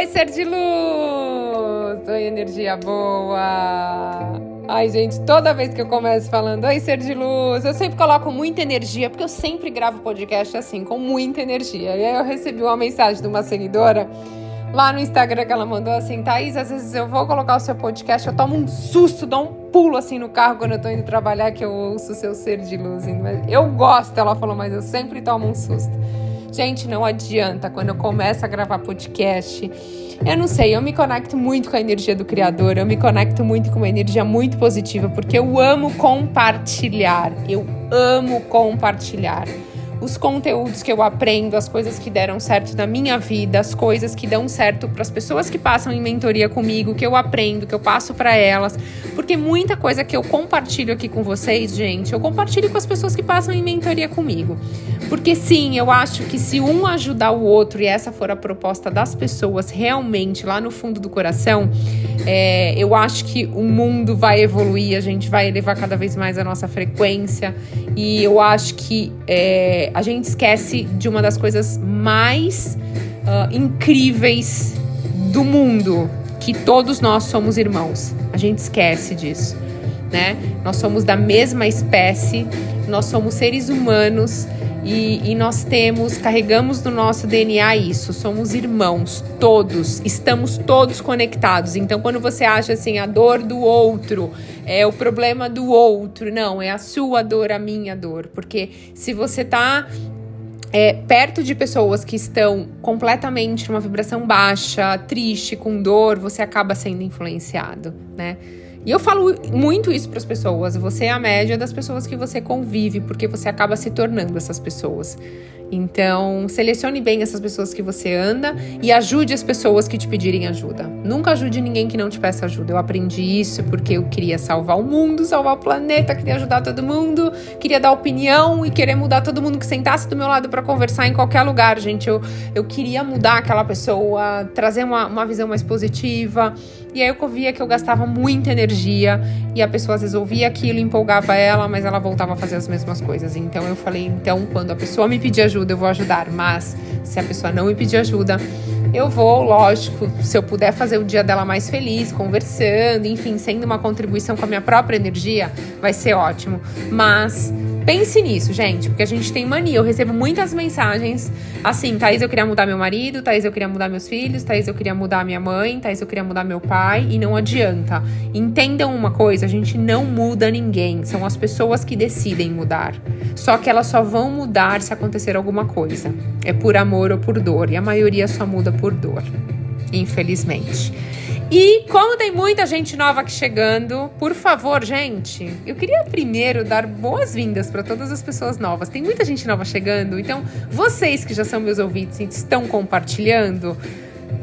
Oi, ser de luz! Oi, energia boa! Ai, gente, toda vez que eu começo falando Oi, ser de luz, eu sempre coloco muita energia, porque eu sempre gravo podcast assim, com muita energia. E aí eu recebi uma mensagem de uma seguidora lá no Instagram que ela mandou assim: Thaís, às vezes eu vou colocar o seu podcast, eu tomo um susto, dou um pulo assim no carro quando eu tô indo trabalhar, que eu ouço o seu ser de luz. Eu gosto, ela falou, mas eu sempre tomo um susto. Gente, não adianta. Quando eu começo a gravar podcast, eu não sei, eu me conecto muito com a energia do Criador, eu me conecto muito com uma energia muito positiva, porque eu amo compartilhar. Eu amo compartilhar os conteúdos que eu aprendo, as coisas que deram certo na minha vida, as coisas que dão certo para as pessoas que passam em mentoria comigo, que eu aprendo, que eu passo para elas, porque muita coisa que eu compartilho aqui com vocês, gente, eu compartilho com as pessoas que passam em mentoria comigo. Porque sim, eu acho que se um ajudar o outro e essa for a proposta das pessoas realmente lá no fundo do coração, é, eu acho que o mundo vai evoluir, a gente vai elevar cada vez mais a nossa frequência e eu acho que é, a gente esquece de uma das coisas mais uh, incríveis do mundo, que todos nós somos irmãos. A gente esquece disso, né? Nós somos da mesma espécie, nós somos seres humanos e, e, nós temos, carregamos no nosso DNA isso, somos irmãos, todos, estamos todos conectados. Então, quando você acha assim, a dor do outro é o problema do outro, não, é a sua dor, a minha dor. Porque se você tá é, perto de pessoas que estão completamente numa vibração baixa, triste, com dor, você acaba sendo influenciado, né? E eu falo muito isso para as pessoas. Você é a média das pessoas que você convive, porque você acaba se tornando essas pessoas. Então, selecione bem essas pessoas que você anda e ajude as pessoas que te pedirem ajuda. Nunca ajude ninguém que não te peça ajuda. Eu aprendi isso porque eu queria salvar o mundo, salvar o planeta, queria ajudar todo mundo, queria dar opinião e querer mudar todo mundo que sentasse do meu lado para conversar em qualquer lugar, gente. Eu, eu queria mudar aquela pessoa, trazer uma, uma visão mais positiva. E aí eu via que eu gastava muita energia e a pessoa às vezes ouvia aquilo, empolgava ela, mas ela voltava a fazer as mesmas coisas. Então eu falei, então quando a pessoa me pedir ajuda, eu vou ajudar, mas se a pessoa não me pedir ajuda, eu vou, lógico, se eu puder fazer o dia dela mais feliz, conversando, enfim, sendo uma contribuição com a minha própria energia, vai ser ótimo. Mas Pense nisso, gente, porque a gente tem mania. Eu recebo muitas mensagens assim: Thaís, eu queria mudar meu marido, Thaís, eu queria mudar meus filhos, Thaís, eu queria mudar minha mãe, Thaís, eu queria mudar meu pai, e não adianta. Entendam uma coisa: a gente não muda ninguém, são as pessoas que decidem mudar. Só que elas só vão mudar se acontecer alguma coisa. É por amor ou por dor, e a maioria só muda por dor, infelizmente. E como tem muita gente nova aqui chegando, por favor, gente, eu queria primeiro dar boas-vindas para todas as pessoas novas. Tem muita gente nova chegando, então vocês que já são meus ouvintes e estão compartilhando,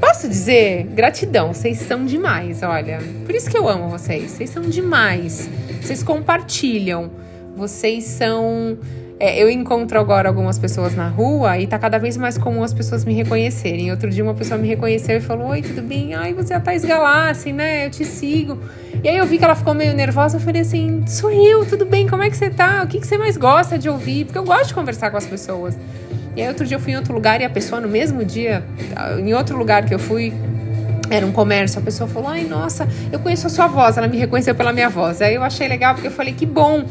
posso dizer, gratidão, vocês são demais, olha. Por isso que eu amo vocês, vocês são demais. Vocês compartilham, vocês são é, eu encontro agora algumas pessoas na rua e tá cada vez mais comum as pessoas me reconhecerem. Outro dia uma pessoa me reconheceu e falou: Oi, tudo bem? Ai, você é a Thais Galassi, né? Eu te sigo. E aí eu vi que ela ficou meio nervosa. Eu falei assim: Sorriu, tudo bem? Como é que você tá? O que, que você mais gosta de ouvir? Porque eu gosto de conversar com as pessoas. E aí outro dia eu fui em outro lugar e a pessoa no mesmo dia, em outro lugar que eu fui, era um comércio, a pessoa falou: Ai, nossa, eu conheço a sua voz. Ela me reconheceu pela minha voz. Aí eu achei legal porque eu falei: Que bom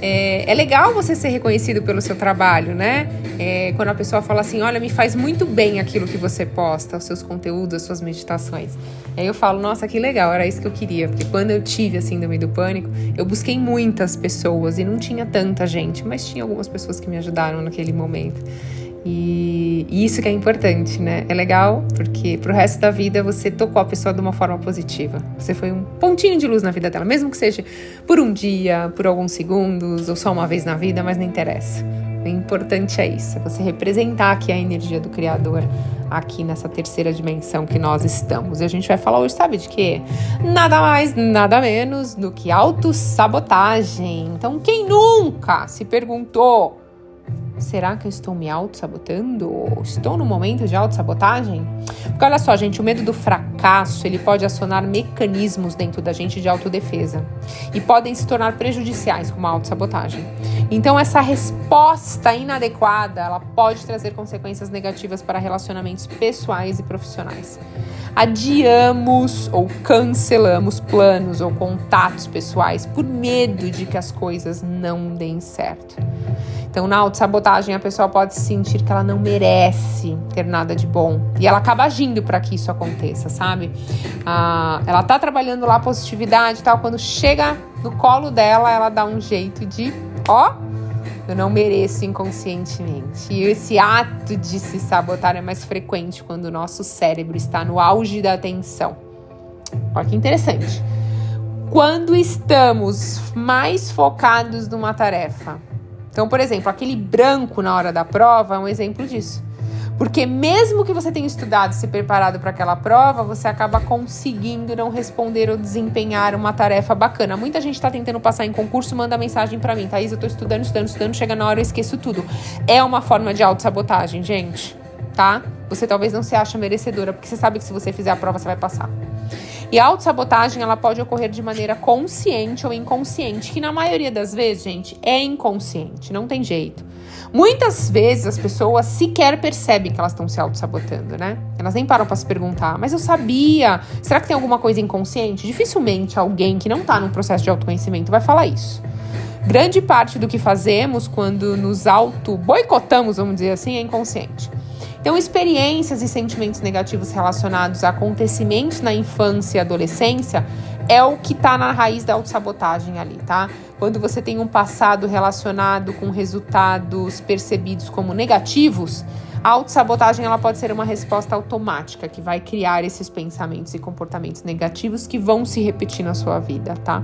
é, é, legal você ser reconhecido pelo seu trabalho, né? É, quando a pessoa fala assim, olha, me faz muito bem aquilo que você posta, os seus conteúdos, as suas meditações. Aí eu falo, nossa, que legal, era isso que eu queria. Porque quando eu tive a síndrome do pânico, eu busquei muitas pessoas e não tinha tanta gente, mas tinha algumas pessoas que me ajudaram naquele momento. E, e, isso que é importante, né? É legal porque pro resto da vida você tocou a pessoa de uma forma positiva. Você foi um pontinho de luz na vida dela, mesmo que seja por um dia, por alguns segundos ou só uma vez na vida, mas não interessa. O importante é isso, é você representar aqui a energia do Criador aqui nessa terceira dimensão que nós estamos. E a gente vai falar hoje, sabe de quê? Nada mais, nada menos do que autossabotagem. Então, quem nunca se perguntou Será que eu estou me auto-sabotando? Estou no momento de auto-sabotagem? Porque olha só, gente, o medo do fracasso, ele pode acionar mecanismos dentro da gente de autodefesa e podem se tornar prejudiciais como a auto-sabotagem. Então, essa resposta inadequada, ela pode trazer consequências negativas para relacionamentos pessoais e profissionais. Adiamos ou cancelamos planos ou contatos pessoais por medo de que as coisas não deem certo. Então, na autossabotagem, a pessoa pode sentir que ela não merece ter nada de bom. E ela acaba agindo para que isso aconteça, sabe? Ah, ela tá trabalhando lá positividade e tal. Quando chega no colo dela, ela dá um jeito de, ó, eu não mereço inconscientemente. E esse ato de se sabotar é mais frequente quando o nosso cérebro está no auge da atenção. Olha que interessante. Quando estamos mais focados numa tarefa, então, por exemplo, aquele branco na hora da prova é um exemplo disso. Porque mesmo que você tenha estudado e se preparado para aquela prova, você acaba conseguindo não responder ou desempenhar uma tarefa bacana. Muita gente está tentando passar em concurso, manda mensagem para mim, Thaís, eu estou estudando, estudando, estudando, chega na hora eu esqueço tudo. É uma forma de autossabotagem, gente, tá? Você talvez não se acha merecedora, porque você sabe que se você fizer a prova, você vai passar. E a autossabotagem, ela pode ocorrer de maneira consciente ou inconsciente, que na maioria das vezes, gente, é inconsciente, não tem jeito. Muitas vezes as pessoas sequer percebem que elas estão se auto-sabotando, né? Elas nem param para se perguntar, mas eu sabia. Será que tem alguma coisa inconsciente? Dificilmente alguém que não está num processo de autoconhecimento vai falar isso. Grande parte do que fazemos quando nos auto-boicotamos, vamos dizer assim, é inconsciente. Então, experiências e sentimentos negativos relacionados a acontecimentos na infância e adolescência é o que está na raiz da autossabotagem ali, tá? Quando você tem um passado relacionado com resultados percebidos como negativos, a autossabotagem ela pode ser uma resposta automática que vai criar esses pensamentos e comportamentos negativos que vão se repetir na sua vida, tá?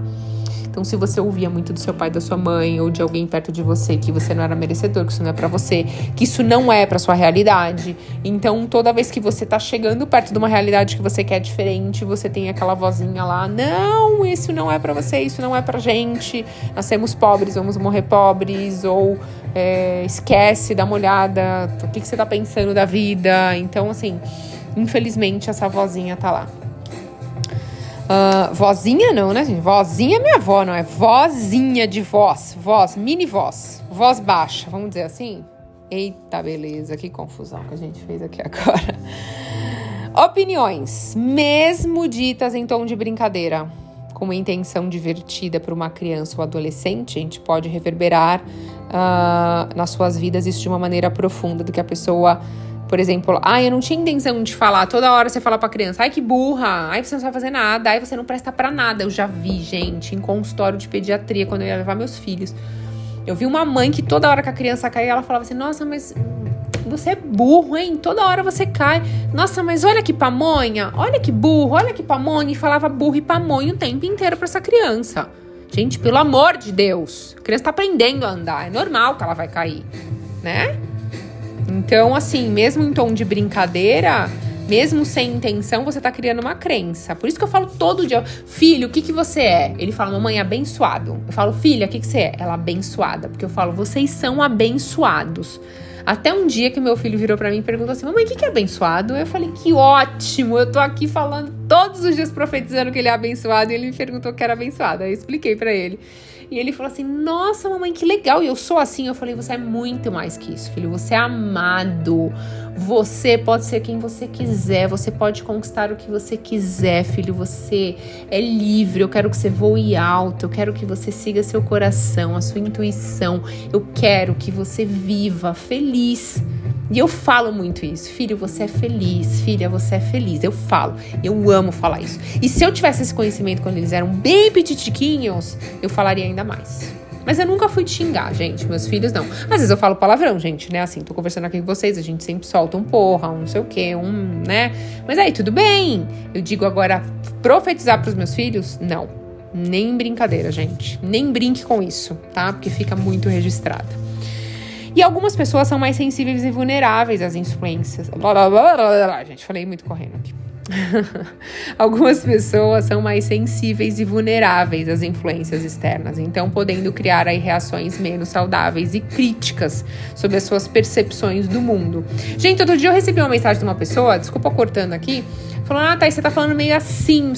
Então, se você ouvia muito do seu pai, da sua mãe ou de alguém perto de você que você não era merecedor, que isso não é para você, que isso não é para sua realidade, então toda vez que você tá chegando perto de uma realidade que você quer diferente, você tem aquela vozinha lá: "Não, isso não é para você, isso não é pra gente. Nascemos pobres, vamos morrer pobres" ou é, esquece, dá uma olhada, o que, que você tá pensando da vida. Então, assim, infelizmente essa vozinha tá lá. Uh, vozinha não, né, gente? Vozinha é minha avó, não é? Vozinha de voz. Voz, mini voz. Voz baixa, vamos dizer assim? Eita, beleza, que confusão que a gente fez aqui agora. Opiniões, mesmo ditas em tom de brincadeira, com uma intenção divertida para uma criança ou adolescente, a gente pode reverberar uh, nas suas vidas isso de uma maneira profunda do que a pessoa por exemplo, ai, eu não tinha intenção de falar. Toda hora você fala pra criança, ai, que burra, ai, você não sabe fazer nada, ai, você não presta para nada. Eu já vi, gente, em consultório de pediatria, quando eu ia levar meus filhos. Eu vi uma mãe que toda hora que a criança caía, ela falava assim: Nossa, mas você é burro, hein? Toda hora você cai. Nossa, mas olha que pamonha, olha que burro, olha que pamonha. E falava burro e pamonha o tempo inteiro pra essa criança. Gente, pelo amor de Deus, a criança tá aprendendo a andar, é normal que ela vai cair, né? Então, assim, mesmo em tom de brincadeira, mesmo sem intenção, você tá criando uma crença. Por isso que eu falo todo dia, filho, o que que você é? Ele fala, mamãe, abençoado. Eu falo, filha, o que que você é? Ela, abençoada. Porque eu falo, vocês são abençoados. Até um dia que meu filho virou para mim e perguntou assim: Mamãe, o que, que é abençoado? Eu falei: Que ótimo! Eu tô aqui falando todos os dias profetizando que ele é abençoado e ele me perguntou que era abençoado. Aí eu expliquei para ele. E ele falou assim: Nossa, mamãe, que legal. E eu sou assim. Eu falei: Você é muito mais que isso, filho. Você é amado. Você pode ser quem você quiser. Você pode conquistar o que você quiser, filho. Você é livre. Eu quero que você voe alto. Eu quero que você siga seu coração, a sua intuição. Eu quero que você viva feliz. E eu falo muito isso. Filho, você é feliz. Filha, você é feliz. Eu falo. Eu amo falar isso. E se eu tivesse esse conhecimento quando eles eram bem petitiquinhos, eu falaria ainda mais. Mas eu nunca fui xingar, gente. Meus filhos não. Às vezes eu falo palavrão, gente, né? Assim, tô conversando aqui com vocês, a gente sempre solta um porra, um não sei o quê, um, né? Mas aí, tudo bem. Eu digo agora, profetizar pros meus filhos? Não. Nem brincadeira, gente. Nem brinque com isso, tá? Porque fica muito registrado. E algumas pessoas são mais sensíveis e vulneráveis às influências. Blá, blá, blá, blá, blá. Gente, falei muito correndo aqui. Algumas pessoas são mais sensíveis e vulneráveis às influências externas, então podendo criar aí reações menos saudáveis e críticas sobre as suas percepções do mundo. Gente, outro dia eu recebi uma mensagem de uma pessoa, desculpa cortando aqui, falando: "Ah, tá, você tá falando meio assim".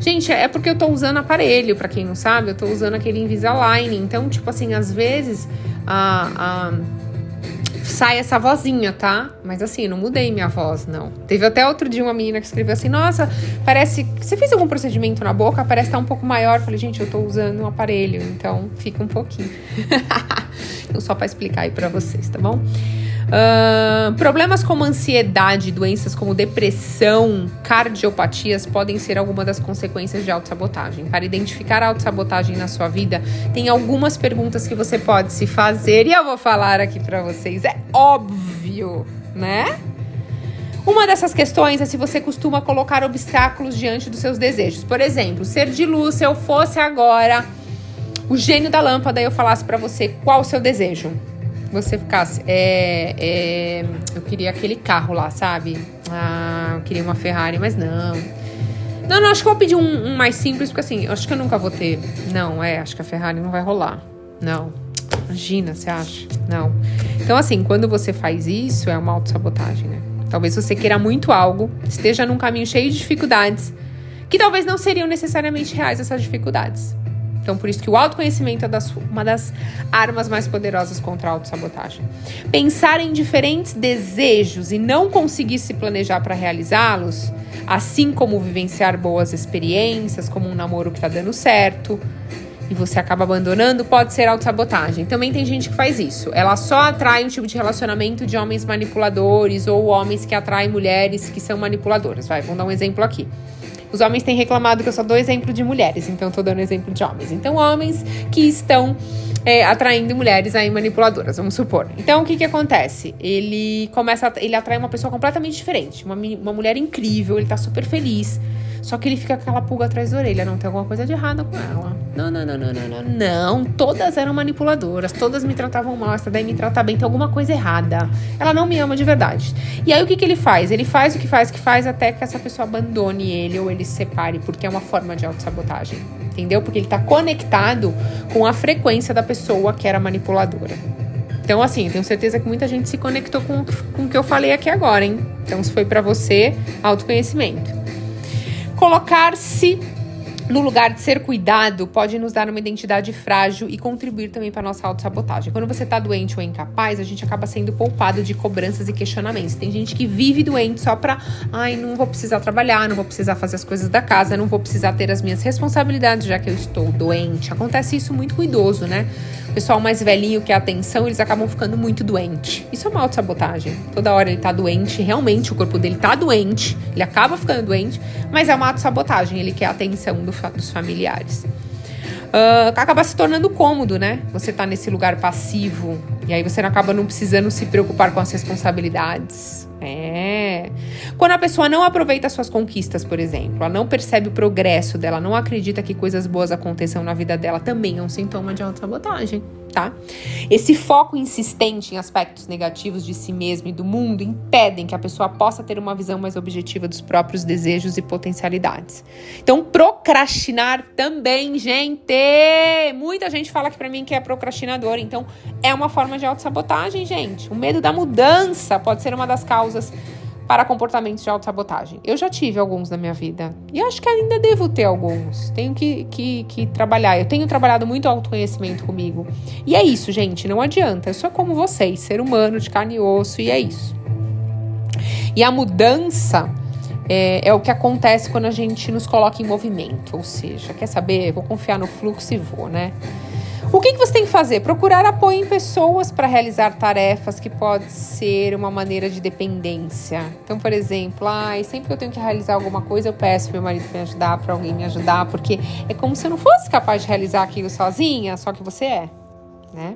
Gente, é porque eu tô usando aparelho, para quem não sabe, eu tô usando aquele Invisalign. Então, tipo assim, às vezes a, a sai essa vozinha, tá? Mas assim, não mudei minha voz, não. Teve até outro dia uma menina que escreveu assim: Nossa, parece. Você fez algum procedimento na boca? Parece estar tá um pouco maior. Eu falei, gente, eu tô usando um aparelho, então fica um pouquinho. então, só para explicar aí para vocês, tá bom? Uh, problemas como ansiedade, doenças como depressão, cardiopatias podem ser alguma das consequências de autossabotagem. Para identificar a autossabotagem na sua vida, tem algumas perguntas que você pode se fazer e eu vou falar aqui para vocês. É óbvio, né? Uma dessas questões é se você costuma colocar obstáculos diante dos seus desejos. Por exemplo, ser de luz, se eu fosse agora o gênio da lâmpada e eu falasse para você qual o seu desejo você ficasse. É, é, eu queria aquele carro lá, sabe? Ah, eu queria uma Ferrari, mas não. Não, não, acho que eu vou pedir um, um mais simples, porque assim, acho que eu nunca vou ter. Não, é, acho que a Ferrari não vai rolar. Não. Imagina, você acha? Não. Então, assim, quando você faz isso, é uma autossabotagem, né? Talvez você queira muito algo, esteja num caminho cheio de dificuldades, que talvez não seriam necessariamente reais essas dificuldades. Então, por isso que o autoconhecimento é das, uma das armas mais poderosas contra a autossabotagem. Pensar em diferentes desejos e não conseguir se planejar para realizá-los, assim como vivenciar boas experiências, como um namoro que está dando certo, e você acaba abandonando, pode ser autossabotagem. Também tem gente que faz isso. Ela só atrai um tipo de relacionamento de homens manipuladores ou homens que atraem mulheres que são manipuladoras. Vai, vamos dar um exemplo aqui. Os homens têm reclamado que eu só dou exemplo de mulheres, então eu tô dando exemplo de homens. Então, homens que estão é, atraindo mulheres aí manipuladoras, vamos supor. Então, o que que acontece? Ele começa, a, ele atrai uma pessoa completamente diferente, uma, uma mulher incrível, ele tá super feliz. Só que ele fica com aquela pulga atrás da orelha, não tem alguma coisa de errada com ela. Não, não, não, não, não, não. Não, todas eram manipuladoras, todas me tratavam mal, essa daí me trata bem, tem alguma coisa errada. Ela não me ama de verdade. E aí o que, que ele faz? Ele faz o que faz, que faz até que essa pessoa abandone ele ou ele se separe, porque é uma forma de autossabotagem. Entendeu? Porque ele tá conectado com a frequência da pessoa que era manipuladora. Então, assim, tenho certeza que muita gente se conectou com, com o que eu falei aqui agora, hein? Então, se foi para você, autoconhecimento. Colocar-se no lugar de ser cuidado pode nos dar uma identidade frágil e contribuir também para nossa autossabotagem. Quando você está doente ou incapaz, a gente acaba sendo poupado de cobranças e questionamentos. Tem gente que vive doente só para, ai, não vou precisar trabalhar, não vou precisar fazer as coisas da casa, não vou precisar ter as minhas responsabilidades já que eu estou doente. Acontece isso muito com idoso, né? O pessoal mais velhinho que é atenção, eles acabam ficando muito doente. Isso é uma autossabotagem. Toda hora ele tá doente, realmente o corpo dele tá doente, ele acaba ficando doente, mas é uma autossabotagem, ele quer atenção do, dos familiares. Uh, acaba se tornando cômodo, né? Você tá nesse lugar passivo e aí você acaba não precisando se preocupar com as responsabilidades. É. Quando a pessoa não aproveita suas conquistas, por exemplo, ela não percebe o progresso dela, não acredita que coisas boas aconteçam na vida dela, também é um sintoma de autossabotagem tá? Esse foco insistente em aspectos negativos de si mesmo e do mundo impedem que a pessoa possa ter uma visão mais objetiva dos próprios desejos e potencialidades. Então, procrastinar também, gente! Muita gente fala aqui para mim que é procrastinador, então é uma forma de autossabotagem, gente. O medo da mudança pode ser uma das causas para comportamentos de autossabotagem. Eu já tive alguns na minha vida. E acho que ainda devo ter alguns. Tenho que, que, que trabalhar. Eu tenho trabalhado muito autoconhecimento comigo. E é isso, gente. Não adianta. Eu sou como vocês, ser humano, de carne e osso, e é isso. E a mudança é, é, o que acontece quando a gente nos coloca em movimento. Ou seja, quer saber? Vou confiar no fluxo e vou, né? O que, que você tem que fazer? Procurar apoio em pessoas para realizar tarefas que pode ser uma maneira de dependência. Então, por exemplo, ai, sempre que eu tenho que realizar alguma coisa, eu peço para meu marido me ajudar, para alguém me ajudar, porque é como se eu não fosse capaz de realizar aquilo sozinha, só que você é, né?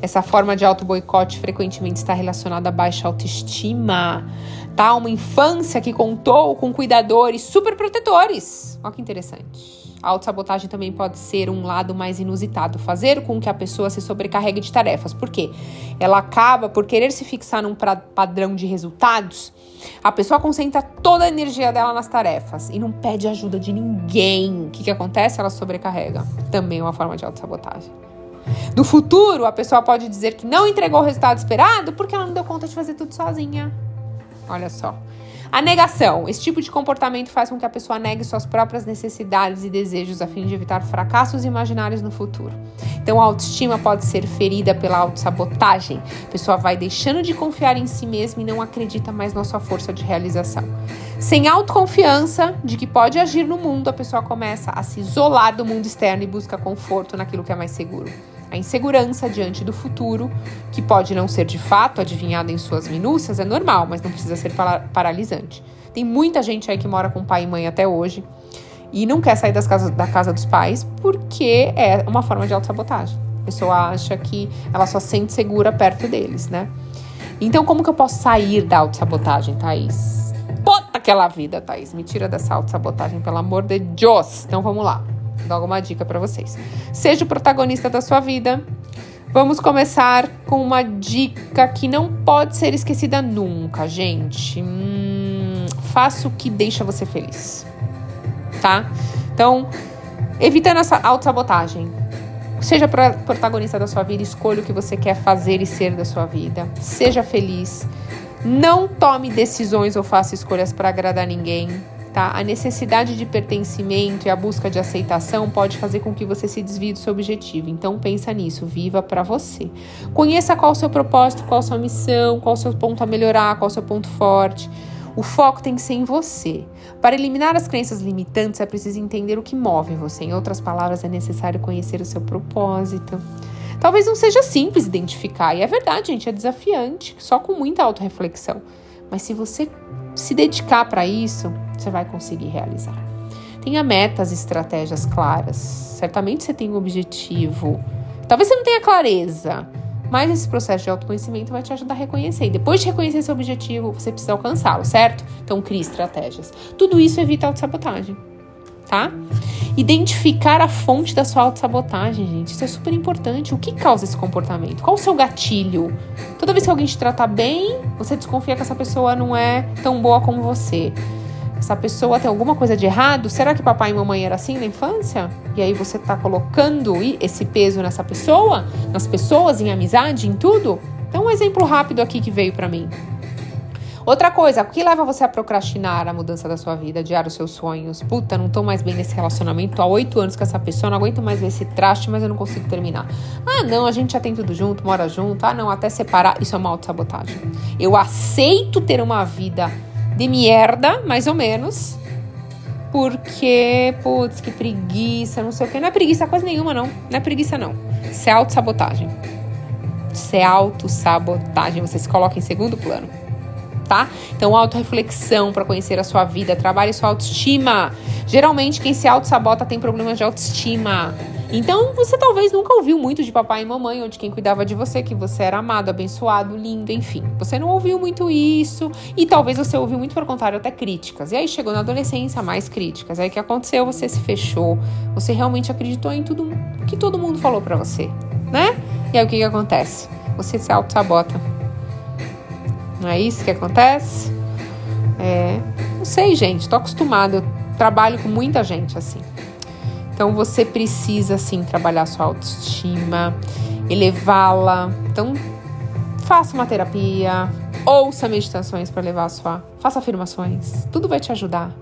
Essa forma de auto-boicote frequentemente está relacionada a baixa autoestima, tá? Uma infância que contou com cuidadores super protetores. Olha que interessante A autossabotagem também pode ser um lado mais inusitado, fazer com que a pessoa se sobrecarregue de tarefas. Por quê? Ela acaba por querer se fixar num padrão de resultados. A pessoa concentra toda a energia dela nas tarefas e não pede ajuda de ninguém. O que, que acontece? Ela sobrecarrega. Também é uma forma de autossabotagem. No futuro, a pessoa pode dizer que não entregou o resultado esperado porque ela não deu conta de fazer tudo sozinha. Olha só. A negação. Esse tipo de comportamento faz com que a pessoa negue suas próprias necessidades e desejos a fim de evitar fracassos imaginários no futuro. Então, a autoestima pode ser ferida pela autossabotagem. A pessoa vai deixando de confiar em si mesma e não acredita mais na sua força de realização. Sem autoconfiança de que pode agir no mundo, a pessoa começa a se isolar do mundo externo e busca conforto naquilo que é mais seguro a insegurança diante do futuro, que pode não ser de fato adivinhada em suas minúcias, é normal, mas não precisa ser paralisante. Tem muita gente aí que mora com pai e mãe até hoje e não quer sair das casas, da casa dos pais porque é uma forma de autossabotagem. A pessoa acha que ela só sente segura perto deles, né? Então, como que eu posso sair da autossabotagem, Thaís? Bota aquela vida, Thaís. Me tira dessa autossabotagem, pelo amor de Deus. Então, vamos lá dar alguma dica para vocês. Seja o protagonista da sua vida. Vamos começar com uma dica que não pode ser esquecida nunca, gente. Hum, faça o que deixa você feliz, tá? Então, evitando essa autossabotagem. Seja protagonista da sua vida, escolha o que você quer fazer e ser da sua vida. Seja feliz. Não tome decisões ou faça escolhas para agradar ninguém tá? A necessidade de pertencimento e a busca de aceitação pode fazer com que você se desvie do seu objetivo. Então pensa nisso, viva para você. Conheça qual o seu propósito, qual a sua missão, qual o seu ponto a melhorar, qual o seu ponto forte. O foco tem que ser em você. Para eliminar as crenças limitantes, é preciso entender o que move você. Em outras palavras, é necessário conhecer o seu propósito. Talvez não seja simples identificar, e é verdade, gente, é desafiante, só com muita autorreflexão. Mas se você se dedicar para isso, você vai conseguir realizar. Tenha metas, estratégias claras. Certamente você tem um objetivo. Talvez você não tenha clareza, mas esse processo de autoconhecimento vai te ajudar a reconhecer. E depois de reconhecer seu objetivo, você precisa alcançá-lo, certo? Então crie estratégias. Tudo isso evita autossabotagem, tá? Identificar a fonte da sua autossabotagem, gente. Isso é super importante. O que causa esse comportamento? Qual o seu gatilho? Toda vez que alguém te trata bem, você desconfia que essa pessoa não é tão boa como você. Essa pessoa tem alguma coisa de errado? Será que papai e mamãe era assim na infância? E aí você tá colocando esse peso nessa pessoa, nas pessoas, em amizade, em tudo? Então, um exemplo rápido aqui que veio para mim. Outra coisa, o que leva você a procrastinar a mudança da sua vida, adiar os seus sonhos? Puta, não tô mais bem nesse relacionamento, há oito anos com essa pessoa, não aguento mais ver esse traste, mas eu não consigo terminar. Ah, não, a gente já tem tudo junto, mora junto. Ah, não, até separar, isso é uma autossabotagem. Eu aceito ter uma vida de merda, mais ou menos, porque, putz, que preguiça, não sei o que. Não é preguiça coisa nenhuma, não. Não é preguiça, não. Isso é autossabotagem. Isso é autossabotagem. Você se coloca em segundo plano tá? Então, autorreflexão para conhecer a sua vida, trabalhe sua autoestima. Geralmente, quem se auto-sabota tem problemas de autoestima. Então, você talvez nunca ouviu muito de papai e mamãe ou de quem cuidava de você, que você era amado, abençoado, lindo, enfim. Você não ouviu muito isso e talvez você ouviu muito, pelo contrário, até críticas. E aí chegou na adolescência, mais críticas. Aí o que aconteceu? Você se fechou. Você realmente acreditou em tudo que todo mundo falou para você, né? E aí o que, que acontece? Você se auto-sabota. Não é isso que acontece? É, não sei, gente, tô acostumada. Eu trabalho com muita gente assim. Então você precisa sim trabalhar sua autoestima, elevá-la. Então faça uma terapia, ouça meditações para levar a sua, faça afirmações. Tudo vai te ajudar.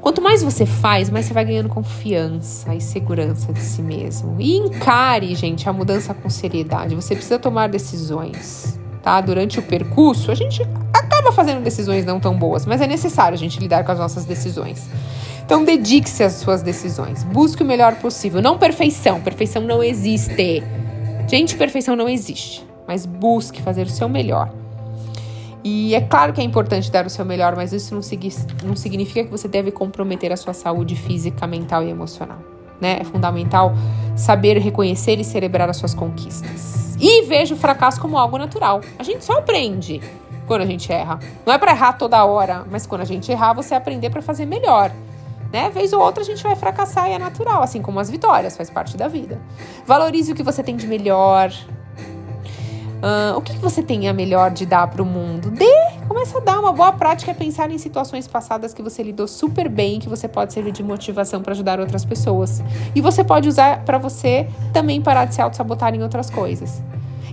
Quanto mais você faz, mais você vai ganhando confiança e segurança de si mesmo. E encare, gente, a mudança com seriedade. Você precisa tomar decisões tá? Durante o percurso, a gente acaba fazendo decisões não tão boas, mas é necessário a gente lidar com as nossas decisões. Então, dedique-se às suas decisões. Busque o melhor possível. Não perfeição. Perfeição não existe. Gente, perfeição não existe. Mas busque fazer o seu melhor. E é claro que é importante dar o seu melhor, mas isso não, não significa que você deve comprometer a sua saúde física, mental e emocional. Né? É fundamental saber reconhecer e celebrar as suas conquistas. E vejo o fracasso como algo natural. A gente só aprende quando a gente erra. Não é para errar toda hora, mas quando a gente errar, você aprender para fazer melhor. Né? Vez ou outra a gente vai fracassar e é natural, assim como as vitórias, faz parte da vida. Valorize o que você tem de melhor. Uh, o que, que você tem a melhor de dar para o mundo? Dê! Começa a dar. Uma boa prática é pensar em situações passadas que você lidou super bem, que você pode servir de motivação para ajudar outras pessoas. E você pode usar para você também parar de se auto-sabotar em outras coisas.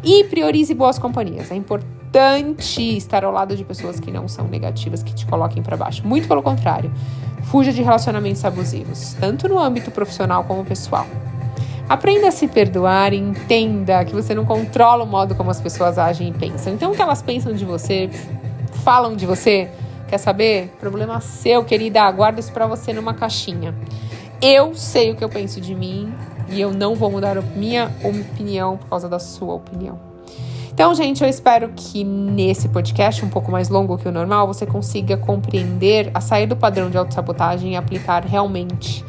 E priorize boas companhias. É importante estar ao lado de pessoas que não são negativas, que te coloquem para baixo. Muito pelo contrário. Fuja de relacionamentos abusivos, tanto no âmbito profissional como pessoal. Aprenda a se perdoar e entenda que você não controla o modo como as pessoas agem e pensam. Então, o que elas pensam de você, falam de você, quer saber? Problema seu, querida. Guarda isso pra você numa caixinha. Eu sei o que eu penso de mim e eu não vou mudar a minha opinião por causa da sua opinião. Então, gente, eu espero que nesse podcast, um pouco mais longo que o normal, você consiga compreender a sair do padrão de autossabotagem e aplicar realmente.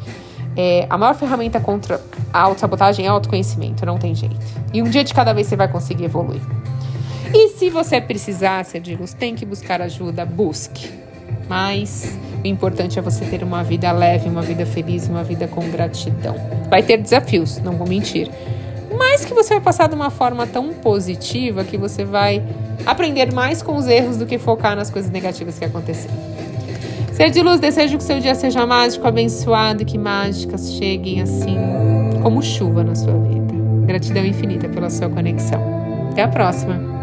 É, a maior ferramenta contra a autossabotagem é autoconhecimento, não tem jeito. E um dia de cada vez você vai conseguir evoluir. E se você precisar ser de luz, tem que buscar ajuda, busque. Mas o importante é você ter uma vida leve, uma vida feliz, uma vida com gratidão. Vai ter desafios, não vou mentir. Mas que você vai passar de uma forma tão positiva que você vai aprender mais com os erros do que focar nas coisas negativas que aconteceram. Ser de luz, desejo que seu dia seja mágico, abençoado e que mágicas cheguem assim como chuva na sua vida. Gratidão infinita pela sua conexão. Até a próxima!